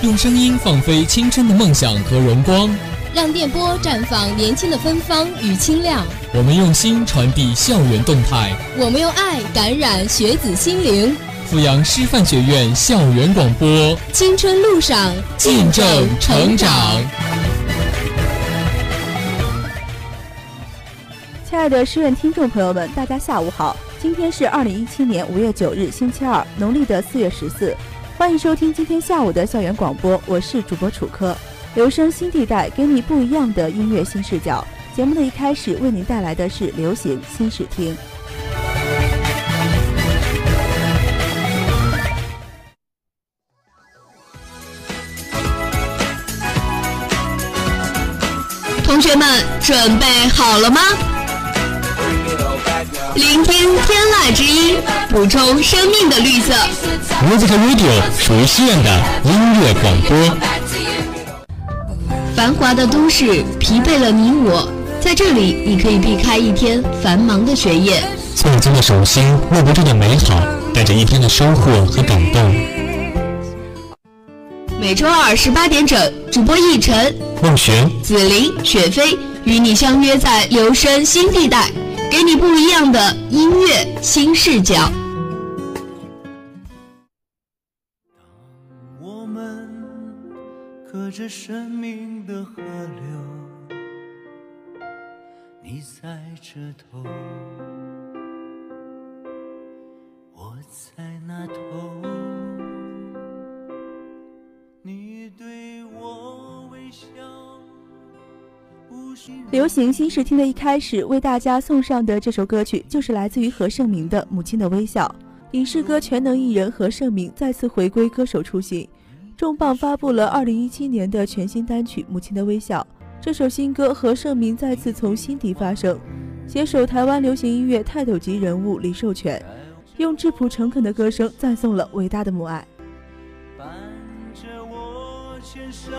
用声音放飞青春的梦想和荣光，让电波绽放年轻的芬芳与清亮。我们用心传递校园动态，我们用爱感染学子心灵。阜阳师范学院校园广播，青春路上见证成长。亲爱的师院听众朋友们，大家下午好！今天是二零一七年五月九日，星期二，农历的四月十四。欢迎收听今天下午的校园广播，我是主播楚科。留声新地带，给你不一样的音乐新视角。节目的一开始，为您带来的是流行新视听。同学们，准备好了吗？聆听天籁之音，补充生命的绿色。Music Radio 属于西院的音乐广播。繁华的都市疲惫了你我，在这里你可以避开一天繁忙的学业，曾经的手心握不住的美好，带着一天的收获和感动。每周二十八点整，主播奕晨、孟璇、紫菱、雪飞与你相约在留声新地带。给你不一样的音乐新视角。我们隔着生命的河流，你在这头，流行新视听的一开始，为大家送上的这首歌曲，就是来自于何晟铭的《母亲的微笑》。影视歌全能艺人何晟铭再次回归歌手初心，重磅发布了2017年的全新单曲《母亲的微笑》。这首新歌，何晟铭再次从心底发声，携手台湾流行音乐泰斗级人物李寿全，用质朴诚恳的歌声赞颂了伟大的母爱。伴着我肩上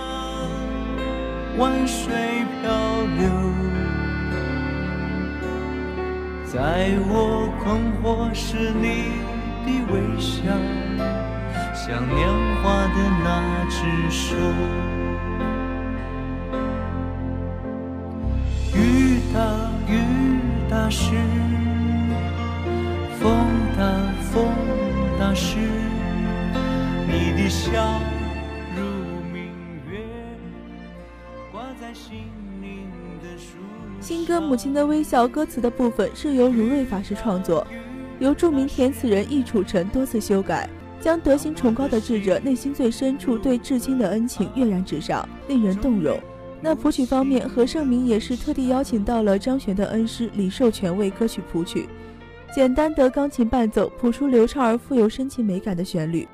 万水漂流，在我困惑时你的微笑，像年华的那只手。雨大雨大时，风大风大时，你的笑。新歌《母亲的微笑》歌词的部分是由如瑞法师创作，由著名填词人易楚晨多次修改，将德行崇高的智者内心最深处对至亲的恩情跃然纸上，令人动容。那谱曲方面，何晟铭也是特地邀请到了张悬的恩师李寿全为歌曲谱曲，简单的钢琴伴奏谱出流畅而富有深情美感的旋律，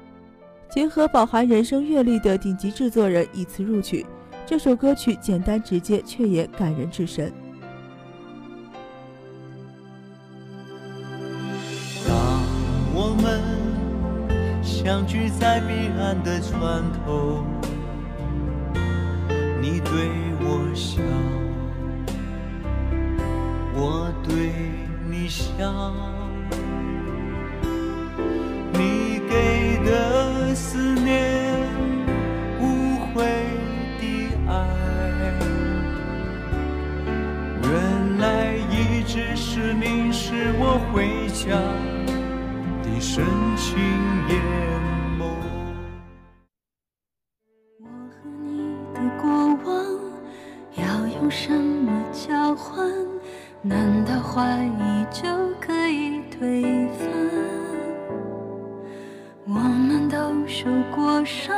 结合饱含人生阅历的顶级制作人以词入曲。这首歌曲简单直接，却也感人至深。当我们相聚在彼岸的船头，你对我笑，我对你笑，你用什么交换？难道怀疑就可以推翻？我们都受过伤，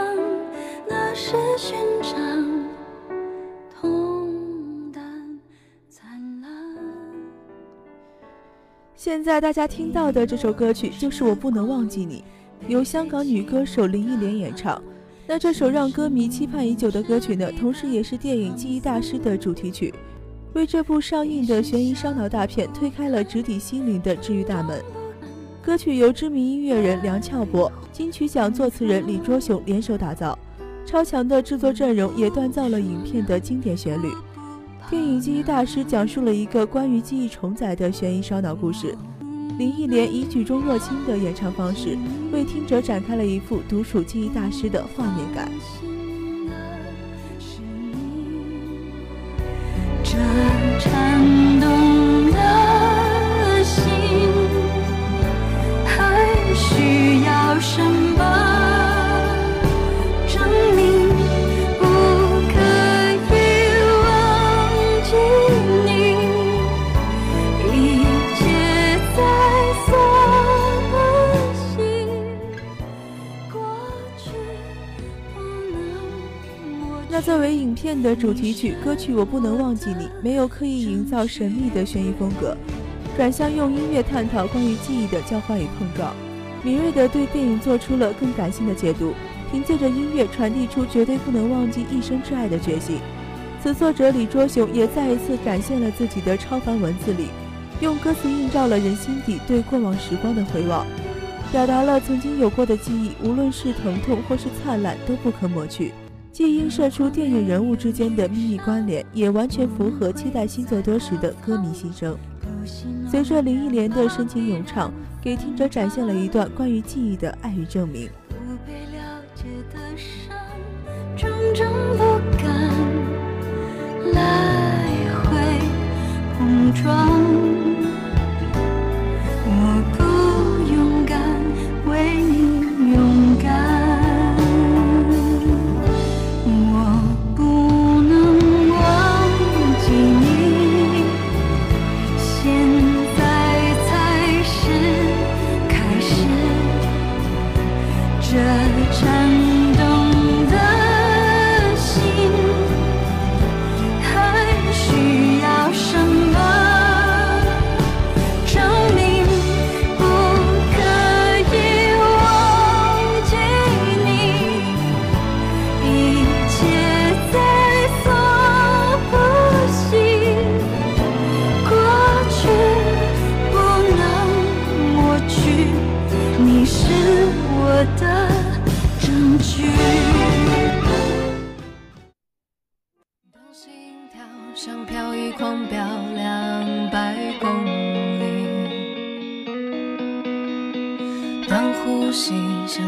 那是勋章。现在大家听到的这首歌曲就是《我不能忘记你》，由香港女歌手林忆莲演唱。那这首让歌迷期盼已久的歌曲呢，同时也是电影《记忆大师》的主题曲，为这部上映的悬疑烧脑大片推开了直抵心灵的治愈大门。歌曲由知名音乐人梁翘柏、金曲奖作词人李卓雄联手打造，超强的制作阵容也锻造了影片的经典旋律。电影《记忆大师》讲述了一个关于记忆重载的悬疑烧脑故事。林忆莲以举重若轻的演唱方式为听者展开了一幅独属记忆大师的画面感。片的主题曲，歌曲《我不能忘记你》没有刻意营造神秘的悬疑风格，转向用音乐探讨关于记忆的交换与碰撞，敏锐地对电影做出了更感性的解读，凭借着音乐传递出绝对不能忘记一生挚爱的决心。此作者李卓雄也再一次展现了自己的超凡文字力，用歌词映照了人心底对过往时光的回望，表达了曾经有过的记忆，无论是疼痛或是灿烂，都不可抹去。既映射出电影人物之间的秘密关联，也完全符合期待新作多时的歌迷心声。随着林忆莲的深情咏唱，给听者展现了一段关于记忆的爱与证明。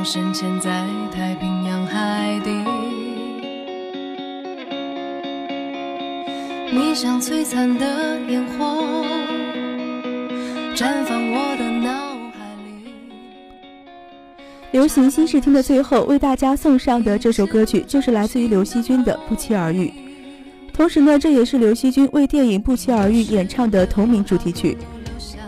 深潜在太平洋海底，你像璀璨的烟火，绽放我的脑海里。流行新视听的最后，为大家送上的这首歌曲，就是来自于刘惜君的《不期而遇》。同时呢，这也是刘惜君为电影《不期而遇》演唱的同名主题曲。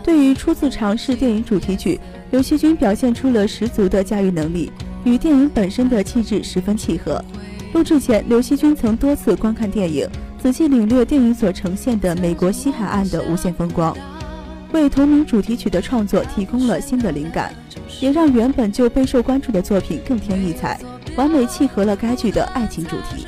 对于初次尝试电影主题曲，刘惜君表现出了十足的驾驭能力，与电影本身的气质十分契合。录制前，刘惜君曾多次观看电影，仔细领略电影所呈现的美国西海岸的无限风光，为同名主题曲的创作提供了新的灵感，也让原本就备受关注的作品更添异彩，完美契合了该剧的爱情主题。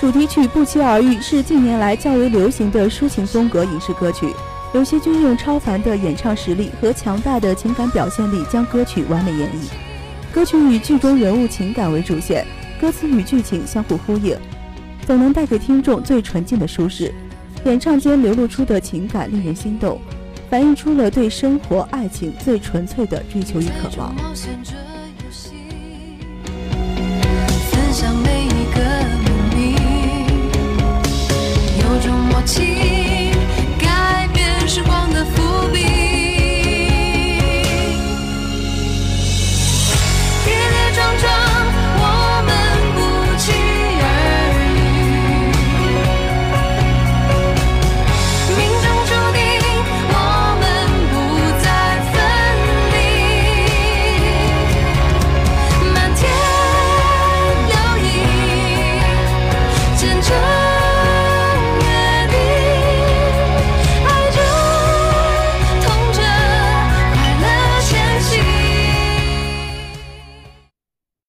主题曲《不期而遇》是近年来较为流行的抒情风格影视歌曲。刘惜君用超凡的演唱实力和强大的情感表现力将歌曲完美演绎。歌曲以剧中人物情感为主线，歌词与剧情相互呼应，总能带给听众最纯净的舒适。演唱间流露出的情感令人心动，反映出了对生活、爱情最纯粹的追求与渴望。情。